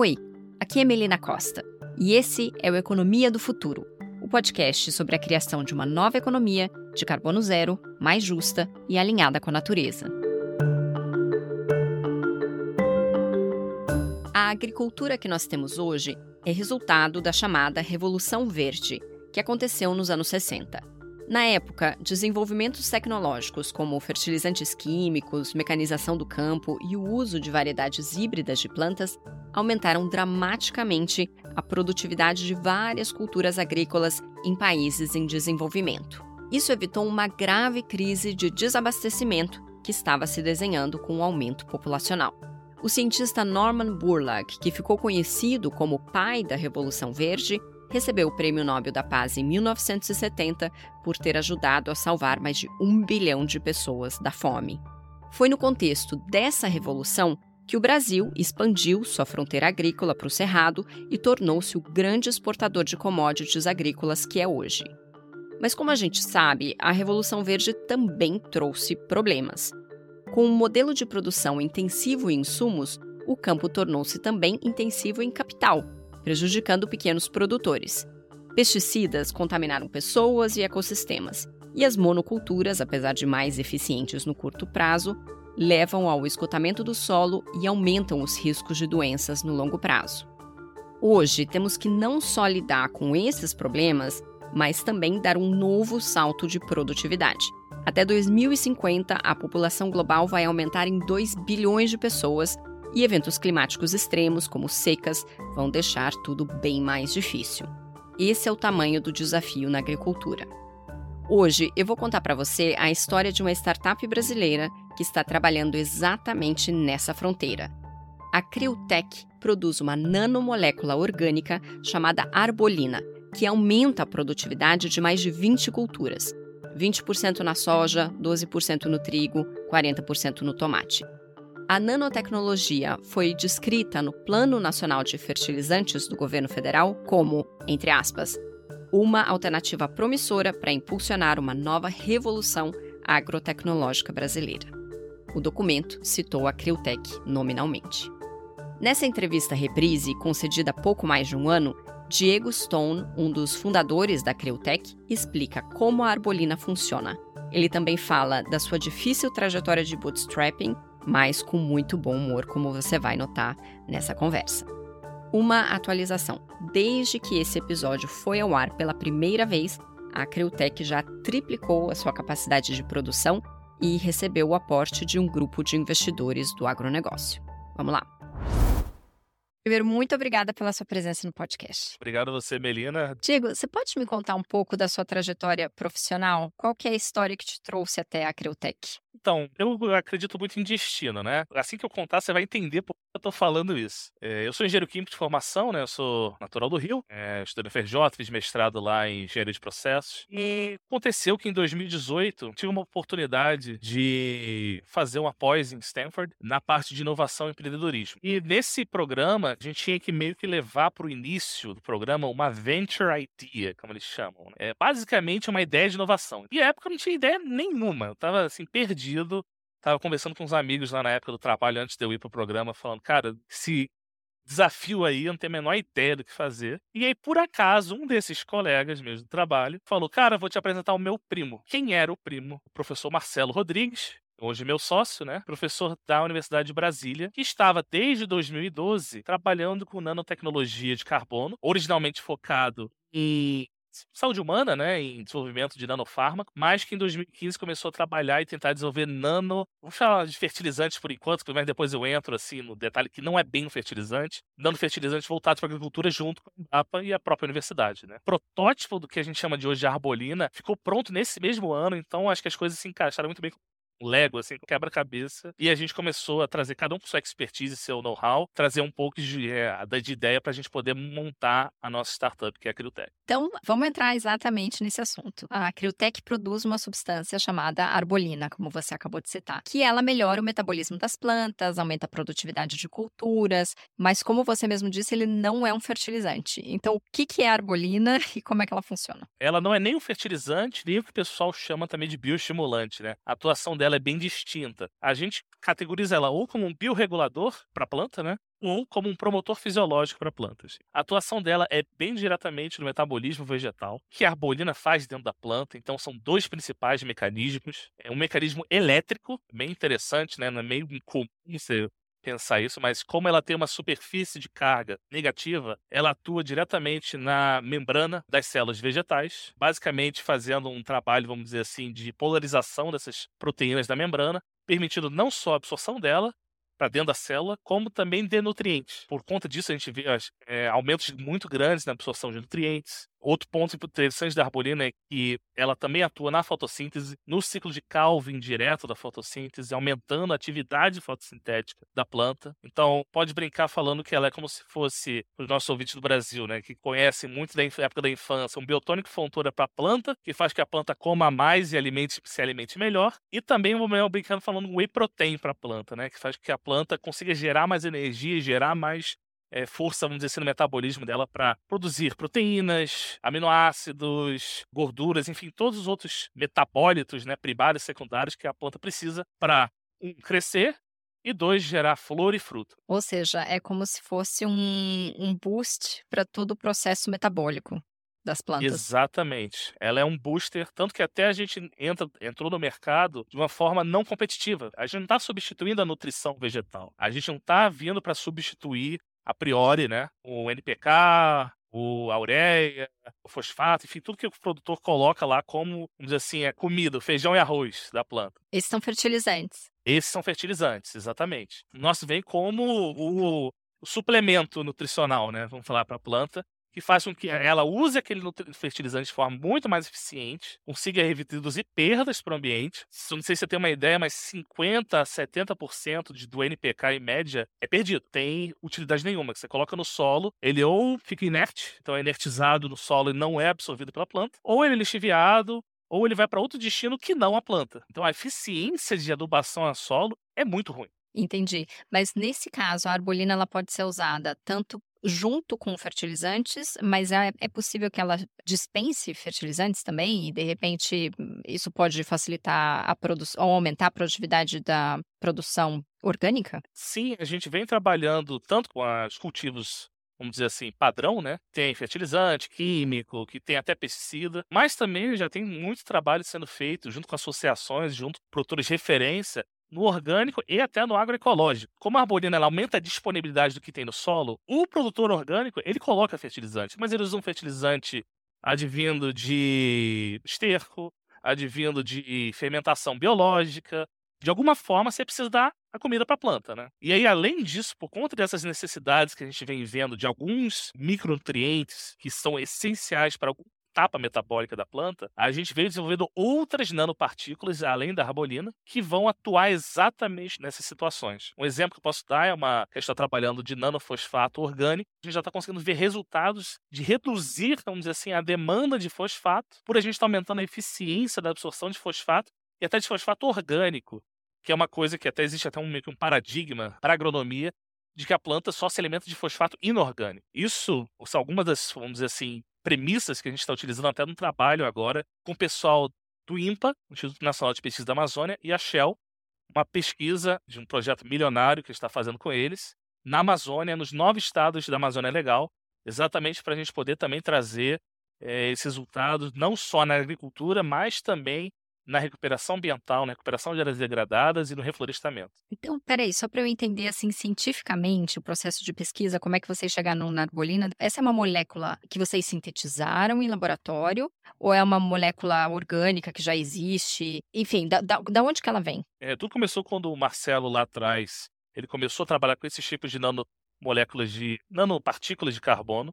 Oi, aqui é Melina Costa e esse é o Economia do Futuro, o podcast sobre a criação de uma nova economia de carbono zero, mais justa e alinhada com a natureza. A agricultura que nós temos hoje é resultado da chamada Revolução Verde, que aconteceu nos anos 60. Na época, desenvolvimentos tecnológicos como fertilizantes químicos, mecanização do campo e o uso de variedades híbridas de plantas aumentaram dramaticamente a produtividade de várias culturas agrícolas em países em desenvolvimento. Isso evitou uma grave crise de desabastecimento que estava se desenhando com o aumento populacional. O cientista Norman Burlag, que ficou conhecido como o pai da Revolução Verde, recebeu o Prêmio Nobel da Paz em 1970 por ter ajudado a salvar mais de um bilhão de pessoas da fome. Foi no contexto dessa revolução que o Brasil expandiu sua fronteira agrícola para o Cerrado e tornou-se o grande exportador de commodities agrícolas que é hoje. Mas, como a gente sabe, a Revolução Verde também trouxe problemas. Com um modelo de produção intensivo em insumos, o campo tornou-se também intensivo em capital, prejudicando pequenos produtores. Pesticidas contaminaram pessoas e ecossistemas, e as monoculturas, apesar de mais eficientes no curto prazo, levam ao esgotamento do solo e aumentam os riscos de doenças no longo prazo. Hoje, temos que não só lidar com esses problemas, mas também dar um novo salto de produtividade. Até 2050, a população global vai aumentar em 2 bilhões de pessoas e eventos climáticos extremos, como secas, vão deixar tudo bem mais difícil. Esse é o tamanho do desafio na agricultura. Hoje eu vou contar para você a história de uma startup brasileira que está trabalhando exatamente nessa fronteira. A Criotech produz uma nanomolécula orgânica chamada arbolina, que aumenta a produtividade de mais de 20 culturas. 20% na soja, 12% no trigo, 40% no tomate. A nanotecnologia foi descrita no Plano Nacional de Fertilizantes do governo federal como, entre aspas, uma alternativa promissora para impulsionar uma nova revolução agrotecnológica brasileira. O documento citou a Criotech nominalmente. Nessa entrevista reprise, concedida há pouco mais de um ano, Diego Stone, um dos fundadores da Criotech, explica como a arbolina funciona. Ele também fala da sua difícil trajetória de bootstrapping mas com muito bom humor, como você vai notar nessa conversa. Uma atualização: desde que esse episódio foi ao ar pela primeira vez, a Creutec já triplicou a sua capacidade de produção e recebeu o aporte de um grupo de investidores do agronegócio. Vamos lá! Primeiro, muito obrigada pela sua presença no podcast. Obrigado a você, Melina. Diego, você pode me contar um pouco da sua trajetória profissional? Qual que é a história que te trouxe até a Creutec? Então, eu acredito muito em destino, né? Assim que eu contar, você vai entender por que eu tô falando isso. É, eu sou engenheiro químico de formação, né? Eu sou natural do Rio, é, estudei no FRJ, fiz mestrado lá em engenharia de processos. E aconteceu que em 2018 tive uma oportunidade de fazer uma pós em Stanford na parte de inovação e empreendedorismo. E nesse programa, a gente tinha que meio que levar para o início do programa uma venture idea, como eles chamam. Né? É basicamente uma ideia de inovação. E na época eu não tinha ideia nenhuma. Eu tava assim, perdido perdido. Tava conversando com uns amigos lá na época do trabalho, antes de eu ir pro programa, falando, cara, esse desafio aí, eu não tenho a menor ideia do que fazer. E aí, por acaso, um desses colegas meus do trabalho falou, cara, vou te apresentar o meu primo. Quem era o primo? O professor Marcelo Rodrigues, hoje meu sócio, né? Professor da Universidade de Brasília, que estava desde 2012 trabalhando com nanotecnologia de carbono, originalmente focado em saúde humana, né, em desenvolvimento de nanofármaco, mas que em 2015 começou a trabalhar e tentar desenvolver nano, vamos falar de fertilizantes por enquanto, mas depois eu entro assim no detalhe que não é bem um fertilizante, nanofertilizantes voltados para a agricultura junto com a APA e a própria universidade, né. Protótipo do que a gente chama de hoje de arbolina ficou pronto nesse mesmo ano, então acho que as coisas se encaixaram muito bem Lego, assim, quebra-cabeça. E a gente começou a trazer cada um com sua expertise seu know-how, trazer um pouco de, é, de ideia para a gente poder montar a nossa startup, que é a Criotech. Então, vamos entrar exatamente nesse assunto. A Criotech produz uma substância chamada arbolina, como você acabou de citar, que ela melhora o metabolismo das plantas, aumenta a produtividade de culturas, mas como você mesmo disse, ele não é um fertilizante. Então, o que, que é a arbolina e como é que ela funciona? Ela não é nem um fertilizante, nem o que o pessoal chama também de bioestimulante, né? A atuação dela dela é bem distinta. A gente categoriza ela ou como um biorregulador para a planta, né? Ou como um promotor fisiológico para plantas. A atuação dela é bem diretamente no metabolismo vegetal, que a arbolina faz dentro da planta. Então, são dois principais mecanismos. É um mecanismo elétrico, bem interessante, né? Não é meio incomum você pensar isso, mas como ela tem uma superfície de carga negativa, ela atua diretamente na membrana das células vegetais, basicamente fazendo um trabalho, vamos dizer assim, de polarização dessas proteínas da membrana, permitindo não só a absorção dela, para dentro da célula, como também de nutrientes. Por conta disso, a gente vê é, aumentos muito grandes na absorção de nutrientes. Outro ponto interessante da arbolina é que ela também atua na fotossíntese, no ciclo de Calvin direto da fotossíntese, aumentando a atividade fotossintética da planta. Então, pode brincar falando que ela é como se fosse, os nossos ouvintes do Brasil, né, que conhecem muito da época da infância, um biotônico fontura para a planta, que faz que a planta coma mais e alimente, se alimente melhor. E também, vou brincando falando whey protein para a planta, né, que faz que a planta consiga gerar mais energia, gerar mais é, força, vamos dizer assim, no metabolismo dela para produzir proteínas, aminoácidos, gorduras, enfim, todos os outros metabólitos, né, primários e secundários que a planta precisa para um, crescer e dois, gerar flor e fruto. Ou seja, é como se fosse um, um boost para todo o processo metabólico das plantas. Exatamente. Ela é um booster, tanto que até a gente entra, entrou no mercado de uma forma não competitiva. A gente não está substituindo a nutrição vegetal. A gente não está vindo para substituir a priori, né? O NPK, o a ureia, o fosfato, enfim, tudo que o produtor coloca lá como, vamos dizer assim, é comida, feijão e arroz da planta. Esses são fertilizantes. Esses são fertilizantes, exatamente. O nosso vem como o, o suplemento nutricional, né? Vamos falar para a planta, que faz com que ela use aquele fertilizante de forma muito mais eficiente, consiga reduzir perdas para o ambiente. Não sei se você tem uma ideia, mas 50% a 70% do NPK em média é perdido. Tem utilidade nenhuma. Que você coloca no solo, ele ou fica inerte, então é inertizado no solo e não é absorvido pela planta, ou ele é lixiviado, ou ele vai para outro destino que não a planta. Então a eficiência de adubação a solo é muito ruim. Entendi. Mas nesse caso, a arbolina ela pode ser usada tanto junto com fertilizantes, mas é, é possível que ela dispense fertilizantes também e de repente isso pode facilitar a produção ou aumentar a produtividade da produção orgânica? Sim, a gente vem trabalhando tanto com os cultivos vamos dizer assim, padrão, né? Tem fertilizante, químico, que tem até pesticida, mas também já tem muito trabalho sendo feito junto com associações, junto com produtores de referência, no orgânico e até no agroecológico. Como a arbolina ela aumenta a disponibilidade do que tem no solo, o produtor orgânico ele coloca fertilizante, mas ele usa um fertilizante advindo de esterco, advindo de fermentação biológica. De alguma forma, você precisa dar a comida para a planta, né? E aí, além disso, por conta dessas necessidades que a gente vem vendo de alguns micronutrientes que são essenciais para etapa metabólica da planta, a gente veio desenvolvendo outras nanopartículas, além da arbolina, que vão atuar exatamente nessas situações. Um exemplo que eu posso dar é uma que está trabalhando de nanofosfato orgânico. A gente já está conseguindo ver resultados de reduzir, vamos dizer assim, a demanda de fosfato, por a gente estar tá aumentando a eficiência da absorção de fosfato e até de fosfato orgânico, que é uma coisa que até existe até um, um paradigma para agronomia de que a planta só se alimenta de fosfato inorgânico. Isso algumas das, vamos dizer assim, premissas que a gente está utilizando até no trabalho agora com o pessoal do INPA, Instituto Nacional de Pesquisa da Amazônia, e a Shell, uma pesquisa de um projeto milionário que está fazendo com eles, na Amazônia, nos nove estados da Amazônia Legal, exatamente para a gente poder também trazer é, esses resultados, não só na agricultura, mas também na recuperação ambiental, na recuperação de áreas degradadas e no reflorestamento. Então, peraí, só para eu entender assim cientificamente o processo de pesquisa, como é que vocês chegaram na arbolina? Essa é uma molécula que vocês sintetizaram em laboratório ou é uma molécula orgânica que já existe? Enfim, da, da, da onde que ela vem? É, tudo começou quando o Marcelo lá atrás, ele começou a trabalhar com esses tipos de nanomoléculas de nanopartículas de carbono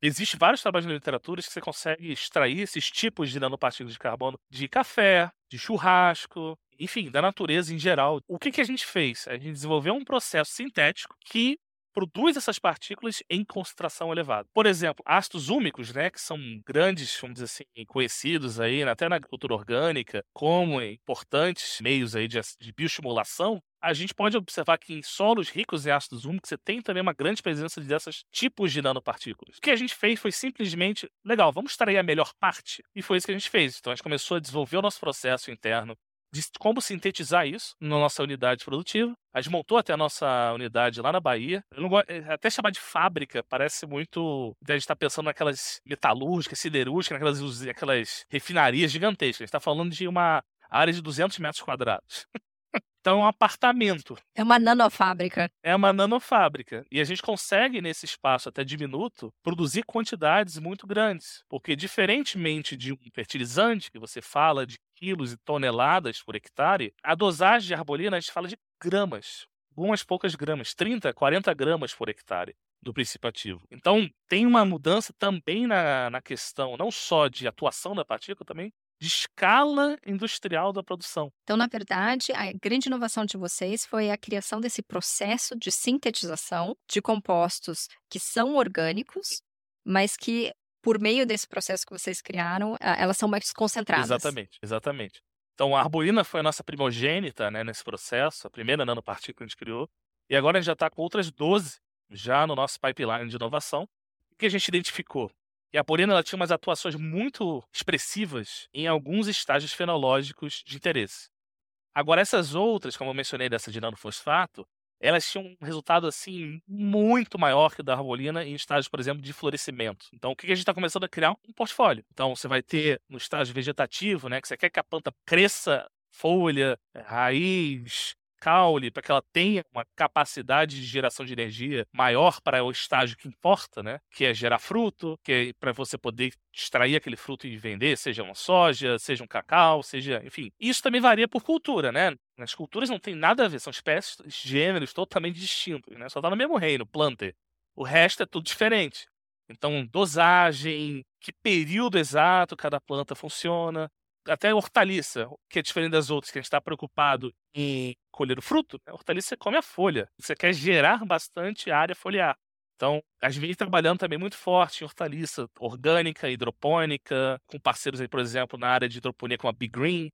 Existem vários trabalhos na literatura que você consegue extrair esses tipos de nanopartículas de carbono de café, de churrasco, enfim, da natureza em geral. O que, que a gente fez? A gente desenvolveu um processo sintético que produz essas partículas em concentração elevada. Por exemplo, ácidos úmicos, né, que são grandes, vamos dizer assim, conhecidos aí até na agricultura orgânica como importantes meios aí de, de bioestimulação, a gente pode observar que em solos ricos em ácidos úmicos você tem também uma grande presença desses tipos de nanopartículas. O que a gente fez foi simplesmente, legal, vamos extrair a melhor parte. E foi isso que a gente fez. Então a gente começou a desenvolver o nosso processo interno de como sintetizar isso na nossa unidade produtiva. A gente montou até a nossa unidade lá na Bahia. Eu não gosto, eh, até chamar de fábrica parece muito. A gente está pensando naquelas metalúrgicas, siderúrgicas, naquelas aquelas refinarias gigantescas. A gente está falando de uma área de 200 metros quadrados. Então, é um apartamento. É uma nanofábrica. É uma nanofábrica. E a gente consegue, nesse espaço até diminuto, produzir quantidades muito grandes. Porque, diferentemente de um fertilizante, que você fala de quilos e toneladas por hectare, a dosagem de arbolina a gente fala de gramas. Algumas poucas gramas, 30, 40 gramas por hectare do princípio ativo. Então, tem uma mudança também na, na questão, não só de atuação da partícula, também de escala industrial da produção. Então, na verdade, a grande inovação de vocês foi a criação desse processo de sintetização de compostos que são orgânicos, mas que, por meio desse processo que vocês criaram, elas são mais concentradas. Exatamente, exatamente. Então, a arbolina foi a nossa primogênita né, nesse processo, a primeira nanopartícula que a gente criou, e agora a gente já está com outras 12 já no nosso pipeline de inovação. O que a gente identificou? E a Polina ela tinha umas atuações muito expressivas em alguns estágios fenológicos de interesse. Agora, essas outras, como eu mencionei dessa de nanofosfato, elas tinham um resultado assim muito maior que o da arbolina em estágios, por exemplo, de florescimento. Então, o que a gente está começando a criar? Um portfólio. Então, você vai ter no estágio vegetativo, né, que você quer que a planta cresça folha, raiz, caule, para que ela tenha uma capacidade de geração de energia maior para o estágio que importa, né? Que é gerar fruto, que é para você poder extrair aquele fruto e vender, seja uma soja, seja um cacau, seja, enfim. Isso também varia por cultura, né? As culturas não tem nada a ver, são espécies, gêneros totalmente distintos, né? Só tá no mesmo reino, planter. O resto é tudo diferente. Então, dosagem, que período exato cada planta funciona, até hortaliça, que é diferente das outras, que a gente está preocupado em colher o fruto, a hortaliça come a folha. Você quer gerar bastante área foliar. Então, a gente vem trabalhando também muito forte em hortaliça orgânica, hidropônica, com parceiros aí, por exemplo, na área de hidroponia com a Big Green.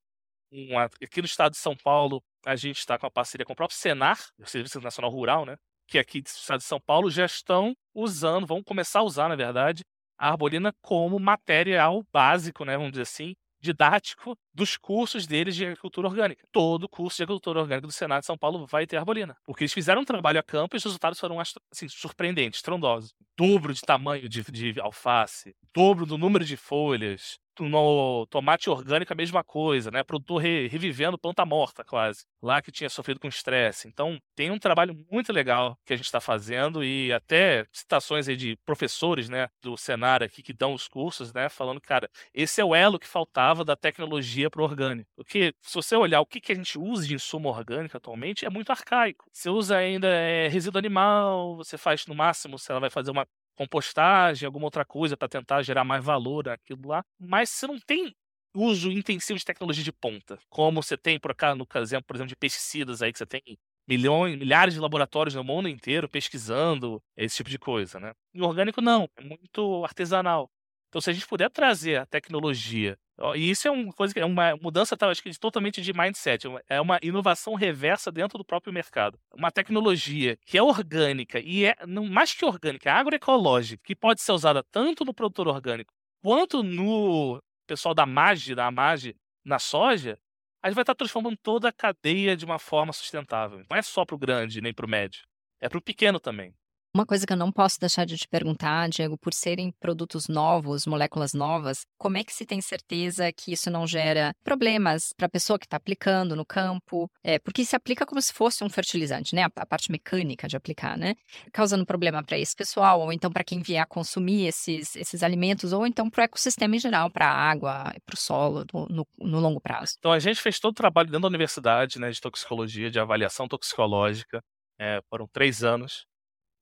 Uma, aqui no estado de São Paulo, a gente está com a parceria com o próprio Senar, o Serviço Nacional Rural, né? Que aqui do estado de São Paulo já estão usando, vão começar a usar, na verdade, a arbolina como material básico, né? Vamos dizer assim, didático dos cursos deles de agricultura orgânica. Todo curso de agricultura orgânica do Senado de São Paulo vai ter arbolina. Porque eles fizeram um trabalho a campo e os resultados foram assim, surpreendentes, estrondosos. Dobro de tamanho de, de alface, dobro do número de folhas, no tomate orgânico a mesma coisa, né? Produtor re, revivendo planta morta quase, lá que tinha sofrido com estresse. Então tem um trabalho muito legal que a gente está fazendo e até citações aí de professores, né, do Senar aqui que dão os cursos, né, falando, cara, esse é o elo que faltava da tecnologia para o orgânico. Porque se você olhar o que, que a gente usa de insumo orgânico atualmente, é muito arcaico. Você usa ainda é, resíduo animal, você faz no máximo, ela vai fazer uma compostagem, alguma outra coisa para tentar gerar mais valor naquilo lá, mas você não tem uso intensivo de tecnologia de ponta, como você tem por cá no exemplo, por exemplo, de pesticidas aí que você tem milhões, milhares de laboratórios no mundo inteiro pesquisando esse tipo de coisa, né? E orgânico não, é muito artesanal. Então, se a gente puder trazer a tecnologia, e isso é uma coisa que é uma mudança, tá, acho que totalmente de mindset, é uma inovação reversa dentro do próprio mercado. Uma tecnologia que é orgânica e é mais que orgânica, é agroecológica, que pode ser usada tanto no produtor orgânico quanto no pessoal da MAGE, da MAGE na soja, a gente vai estar transformando toda a cadeia de uma forma sustentável. Não é só para o grande nem para o médio, é para o pequeno também. Uma coisa que eu não posso deixar de te perguntar, Diego, por serem produtos novos, moléculas novas, como é que se tem certeza que isso não gera problemas para a pessoa que está aplicando no campo? É, porque se aplica como se fosse um fertilizante, né? A, parte mecânica de aplicar, né? Causando problema para esse pessoal, ou então para quem vier a consumir esses, esses alimentos, ou então para o ecossistema em geral, para a água, para o solo, no, no, no longo prazo. Então a gente fez todo o trabalho dentro da universidade, né, de toxicologia, de avaliação toxicológica. É, foram três anos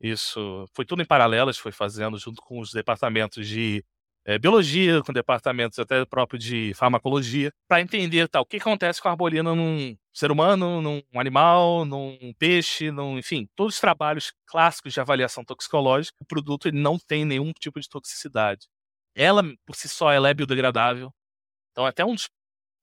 isso foi tudo em paralelo, a gente foi fazendo junto com os departamentos de é, biologia, com departamentos até próprio de farmacologia, para entender tal, o que acontece com a arbolina num ser humano, num animal, num peixe, num, enfim, todos os trabalhos clássicos de avaliação toxicológica, o produto ele não tem nenhum tipo de toxicidade. Ela, por si só, ela é biodegradável. Então, até um dos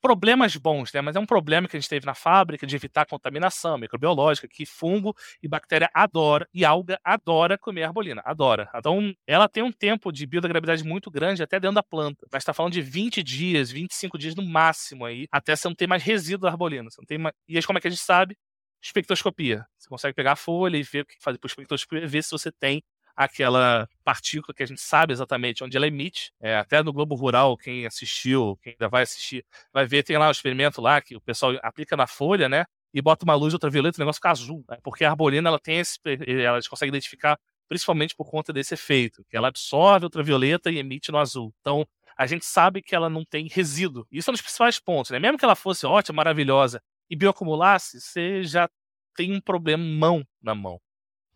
problemas bons, né? Mas é um problema que a gente teve na fábrica de evitar contaminação microbiológica, que fungo e bactéria adora e alga adora comer arbolina, adora. Então, ela tem um tempo de biodegradabilidade muito grande até dentro da planta. Mas está falando de 20 dias, 25 dias no máximo aí, até você não ter mais resíduo da arbolina. Você não tem mais... E aí, como é que a gente sabe? Espectroscopia. Você consegue pegar a folha e ver o que fazer por espectroscopia, ver se você tem aquela partícula que a gente sabe exatamente onde ela emite. É, até no Globo Rural, quem assistiu, quem ainda vai assistir, vai ver, tem lá um experimento lá que o pessoal aplica na folha, né? E bota uma luz ultravioleta, o negócio fica azul. Né? Porque a arbolina, ela tem esse. Ela consegue identificar principalmente por conta desse efeito, que ela absorve ultravioleta e emite no azul. Então, a gente sabe que ela não tem resíduo. Isso é um dos principais pontos, né? Mesmo que ela fosse ótima, maravilhosa e bioacumulasse, você já tem um problemão na mão.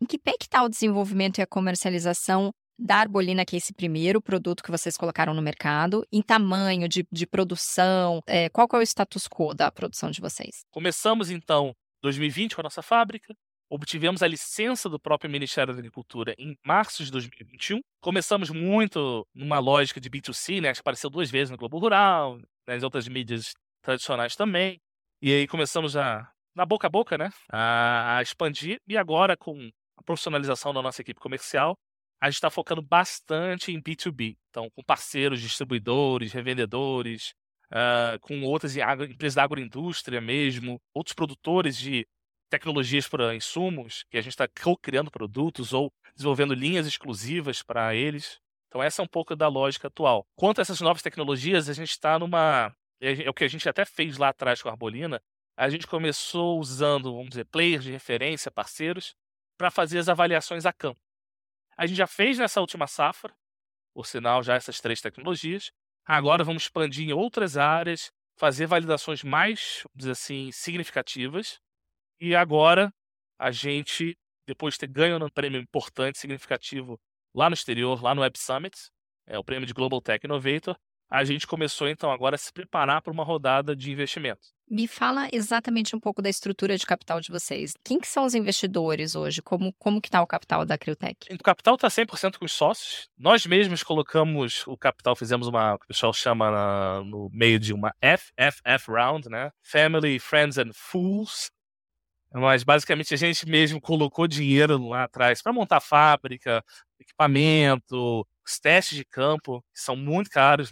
Em que pé que está o desenvolvimento e a comercialização da Arbolina, que é esse primeiro produto que vocês colocaram no mercado, em tamanho de, de produção, é, qual é o status quo da produção de vocês? Começamos então 2020 com a nossa fábrica, obtivemos a licença do próprio Ministério da Agricultura em março de 2021. Começamos muito numa lógica de B2C, né, que apareceu duas vezes no Globo Rural, nas outras mídias tradicionais também. E aí começamos a, na boca a boca, né, a, a expandir. E agora com profissionalização da nossa equipe comercial, a gente está focando bastante em B2B. Então, com parceiros, distribuidores, revendedores, uh, com outras empresas da agroindústria mesmo, outros produtores de tecnologias para insumos, que a gente está criando produtos ou desenvolvendo linhas exclusivas para eles. Então, essa é um pouco da lógica atual. Quanto a essas novas tecnologias, a gente está numa. É, é o que a gente até fez lá atrás com a Arbolina. A gente começou usando, vamos dizer, players de referência, parceiros, para fazer as avaliações a campo. A gente já fez nessa última safra, por sinal, já essas três tecnologias. Agora vamos expandir em outras áreas, fazer validações mais, dizer assim, significativas. E agora a gente, depois de ter ganho um prêmio importante, significativo lá no exterior, lá no Web Summit, é o prêmio de Global Tech Innovator, a gente começou então agora a se preparar para uma rodada de investimento. Me fala exatamente um pouco da estrutura de capital de vocês. Quem que são os investidores hoje? Como, como que está o capital da Criotech? O capital está 100% com os sócios. Nós mesmos colocamos o capital, fizemos uma, o que o pessoal chama na, no meio de uma FFF Round, né? Family, Friends and Fools. Mas basicamente a gente mesmo colocou dinheiro lá atrás para montar fábrica, equipamento, os testes de campo, que são muito caros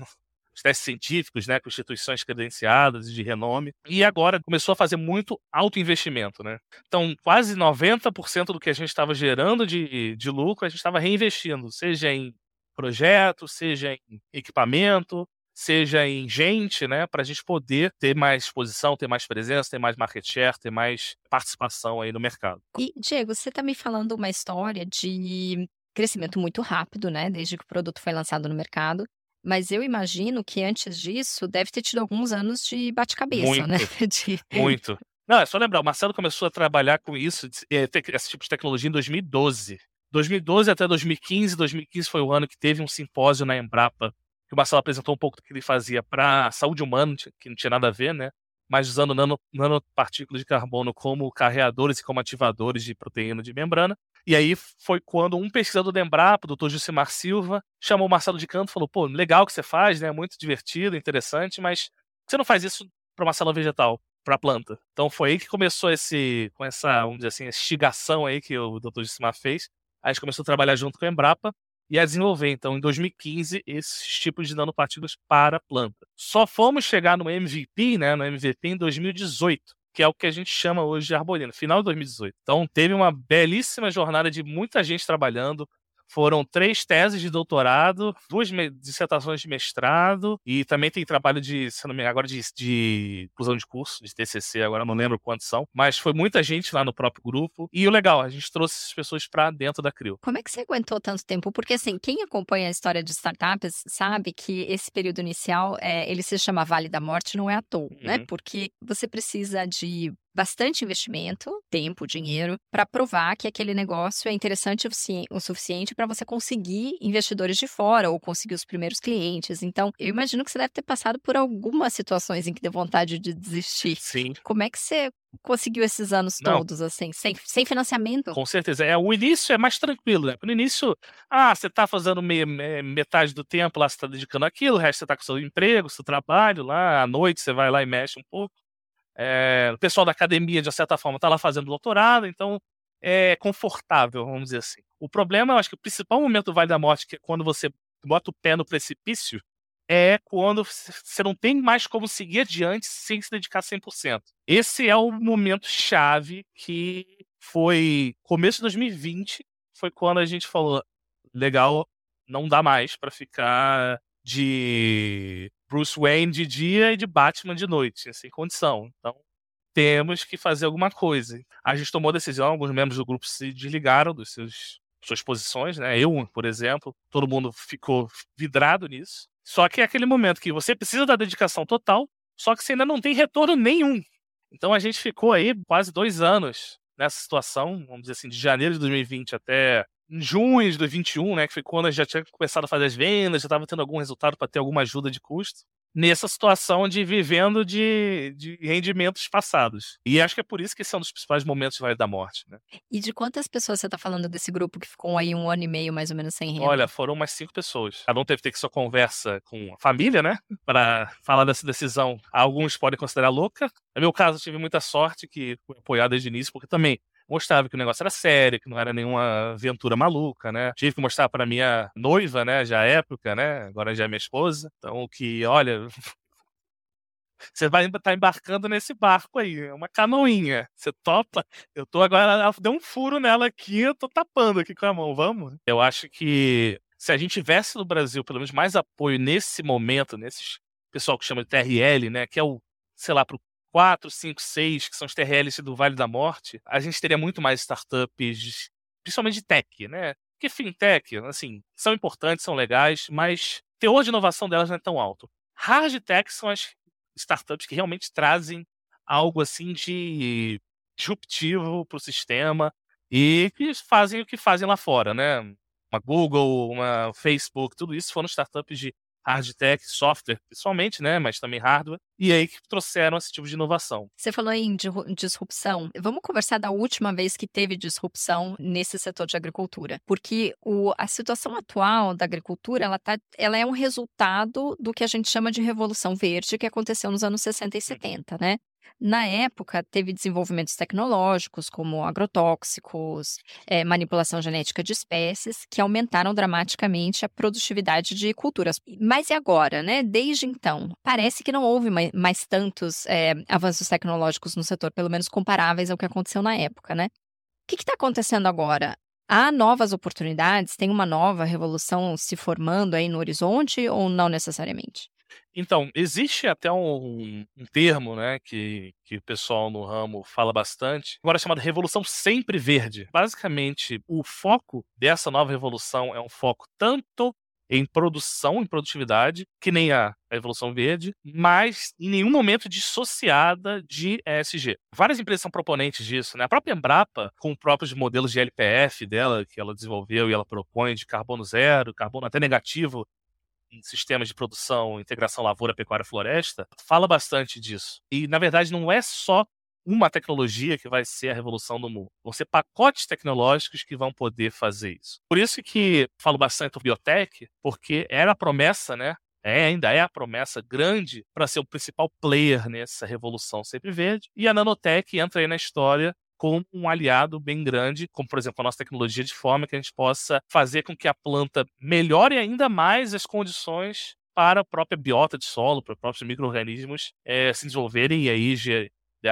os testes científicos, né, com instituições credenciadas e de renome. E agora começou a fazer muito alto investimento, né? Então, quase 90% do que a gente estava gerando de, de lucro, a gente estava reinvestindo, seja em projeto, seja em equipamento, seja em gente, né, para a gente poder ter mais exposição, ter mais presença, ter mais market share, ter mais participação aí no mercado. E, Diego, você está me falando uma história de crescimento muito rápido, né, desde que o produto foi lançado no mercado. Mas eu imagino que antes disso deve ter tido alguns anos de bate-cabeça, né? De... Muito. Não, é só lembrar, o Marcelo começou a trabalhar com isso, esse tipo de tecnologia em 2012. 2012 até 2015, 2015 foi o ano que teve um simpósio na Embrapa, que o Marcelo apresentou um pouco do que ele fazia para saúde humana, que não tinha nada a ver, né? Mas usando nano, nanopartículas de carbono como carreadores e como ativadores de proteína de membrana. E aí foi quando um pesquisador da Embrapa, o doutor Jusimar Silva, chamou o Marcelo de canto e falou: pô, legal que você faz, né? Muito divertido, interessante, mas você não faz isso para uma célula vegetal, para a planta. Então foi aí que começou esse, com essa, vamos dizer assim, instigação aí que o doutor Jusimar fez. Aí a gente começou a trabalhar junto com a Embrapa e a desenvolver, então, em 2015, esses tipos de nanopartículas para a planta. Só fomos chegar no MVP, né, no MVP em 2018 que é o que a gente chama hoje de Arbolino, final de 2018. Então teve uma belíssima jornada de muita gente trabalhando, foram três teses de doutorado, duas dissertações de mestrado e também tem trabalho de, se não me engano, agora de, de inclusão de curso, de TCC, agora não lembro quantos são, mas foi muita gente lá no próprio grupo. E o legal, a gente trouxe essas pessoas para dentro da CRIO. Como é que você aguentou tanto tempo? Porque assim, quem acompanha a história de startups sabe que esse período inicial, é, ele se chama Vale da Morte, não é à toa, né? uhum. né? Porque você precisa de bastante investimento, tempo, dinheiro, para provar que aquele negócio é interessante o suficiente para você conseguir investidores de fora ou conseguir os primeiros clientes. Então, eu imagino que você deve ter passado por algumas situações em que deu vontade de desistir. Sim. Como é que você conseguiu esses anos Não. todos, assim, sem, sem financiamento? Com certeza. É, o início é mais tranquilo, né? No início, ah, você tá fazendo me- me- metade do tempo lá, você tá dedicando aquilo, o resto você tá com seu emprego, seu trabalho lá, à noite você vai lá e mexe um pouco. É, o pessoal da academia, de certa forma, tá lá fazendo doutorado, então é confortável, vamos dizer assim. O problema, eu acho que o principal momento do Vale da Morte, que é quando você bota o pé no precipício, é quando você não tem mais como seguir adiante sem se dedicar 100%. Esse é o momento chave que foi começo de 2020, foi quando a gente falou, legal, não dá mais pra ficar de Bruce Wayne de dia e de Batman de noite, sem condição. Então, temos que fazer alguma coisa. A gente tomou decisão, alguns membros do grupo se desligaram dos seus suas posições, né? Eu, por exemplo, todo mundo ficou vidrado nisso. Só que é aquele momento que você precisa da dedicação total, só que você ainda não tem retorno nenhum. Então a gente ficou aí quase dois anos nessa situação, vamos dizer assim, de janeiro de 2020 até junho de 2021, né? Que foi quando a gente já tinha começado a fazer as vendas, já estava tendo algum resultado para ter alguma ajuda de custo nessa situação de vivendo de, de rendimentos passados. E acho que é por isso que esse é um dos principais momentos do Vale da Morte, né? E de quantas pessoas você tá falando desse grupo que ficou aí um ano e meio, mais ou menos, sem renda? Olha, foram umas cinco pessoas. Cada um teve que ter sua conversa com a família, né? Para falar dessa decisão. Alguns podem considerar louca. No meu caso, eu tive muita sorte que fui apoiado desde o início, porque também mostrava que o negócio era sério, que não era nenhuma aventura maluca, né? Tive que mostrar para minha noiva, né, já época, né? Agora já é minha esposa. Então, que, olha, você vai estar embarcando nesse barco aí, é uma canoinha. Você topa? Eu tô agora, ela deu um furo nela aqui, eu tô tapando aqui com a mão, vamos? Eu acho que se a gente tivesse no Brasil pelo menos mais apoio nesse momento, nesses pessoal que chama de TRL, né, que é o, sei lá, pro 4, 5, 6, que são os TRLs do Vale da Morte, a gente teria muito mais startups, principalmente de tech, né? Porque fintech, assim, são importantes, são legais, mas o teor de inovação delas não é tão alto. Hard tech são as startups que realmente trazem algo assim de disruptivo para o sistema e que fazem o que fazem lá fora, né? Uma Google, uma Facebook, tudo isso foram startups de hard tech, software, principalmente, né? Mas também hardware. E aí que trouxeram esse tipo de inovação. Você falou em disru- disrupção. Vamos conversar da última vez que teve disrupção nesse setor de agricultura. Porque o- a situação atual da agricultura ela, tá, ela é um resultado do que a gente chama de Revolução Verde, que aconteceu nos anos 60 e 70, né? Na época, teve desenvolvimentos tecnológicos, como agrotóxicos, eh, manipulação genética de espécies, que aumentaram dramaticamente a produtividade de culturas. Mas e agora, né? Desde então, parece que não houve mai- mais tantos eh, avanços tecnológicos no setor, pelo menos comparáveis ao que aconteceu na época, né? O que está acontecendo agora? Há novas oportunidades? Tem uma nova revolução se formando aí no horizonte ou não necessariamente? Então, existe até um, um termo, né, que, que o pessoal no ramo fala bastante, agora chamado Revolução Sempre Verde. Basicamente, o foco dessa nova revolução é um foco tanto em produção, em produtividade, que nem a Revolução Verde, mas em nenhum momento dissociada de ESG. Várias empresas são proponentes disso, né? A própria Embrapa, com os próprios modelos de LPF dela, que ela desenvolveu e ela propõe de carbono zero, carbono até negativo, sistemas de produção, integração lavoura, pecuária, floresta, fala bastante disso. E, na verdade, não é só uma tecnologia que vai ser a revolução do mundo. Vão ser pacotes tecnológicos que vão poder fazer isso. Por isso que falo bastante do biotech, porque era a promessa, né? É, ainda é a promessa grande para ser o principal player nessa revolução sempre verde. E a nanotech entra aí na história como um aliado bem grande, como por exemplo a nossa tecnologia, de forma que a gente possa fazer com que a planta melhore ainda mais as condições para a própria biota de solo, para os próprios micro-organismos eh, se desenvolverem e aí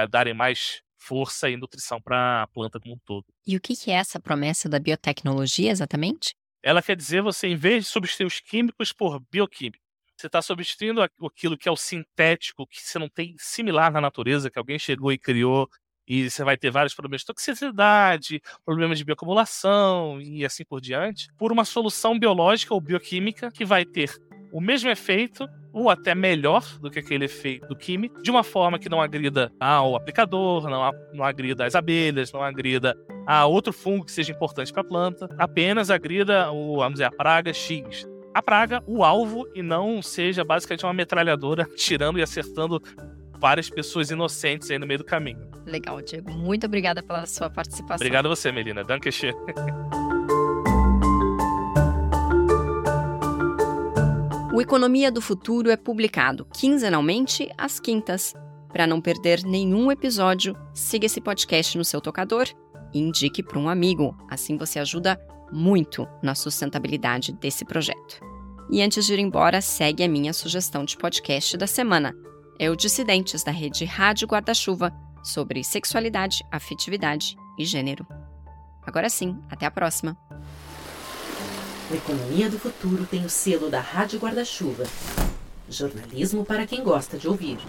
darem mais força e nutrição para a planta como um todo. E o que que é essa promessa da biotecnologia exatamente? Ela quer dizer você, em vez de substituir os químicos por bioquímicos, você está substituindo aquilo que é o sintético, que você não tem similar na natureza, que alguém chegou e criou, e você vai ter vários problemas de toxicidade, problemas de bioacumulação e assim por diante, por uma solução biológica ou bioquímica que vai ter o mesmo efeito ou até melhor do que aquele efeito químico, de uma forma que não agrida ao aplicador, não, não agrida as abelhas, não agrida a outro fungo que seja importante para a planta, apenas agrida o, vamos dizer, a praga X. A praga, o alvo, e não seja basicamente uma metralhadora tirando e acertando várias pessoas inocentes aí no meio do caminho. Legal, Diego. Muito obrigada pela sua participação. Obrigado a você, Melina. Dankeschön. O Economia do Futuro é publicado quinzenalmente às quintas. Para não perder nenhum episódio, siga esse podcast no seu tocador e indique para um amigo. Assim você ajuda muito na sustentabilidade desse projeto. E antes de ir embora, segue a minha sugestão de podcast da semana. É o Dissidentes da rede Rádio Guarda-Chuva sobre sexualidade, afetividade e gênero. Agora sim, até a próxima! O Economia do Futuro tem o selo da Rádio Guarda-Chuva. Jornalismo para quem gosta de ouvir.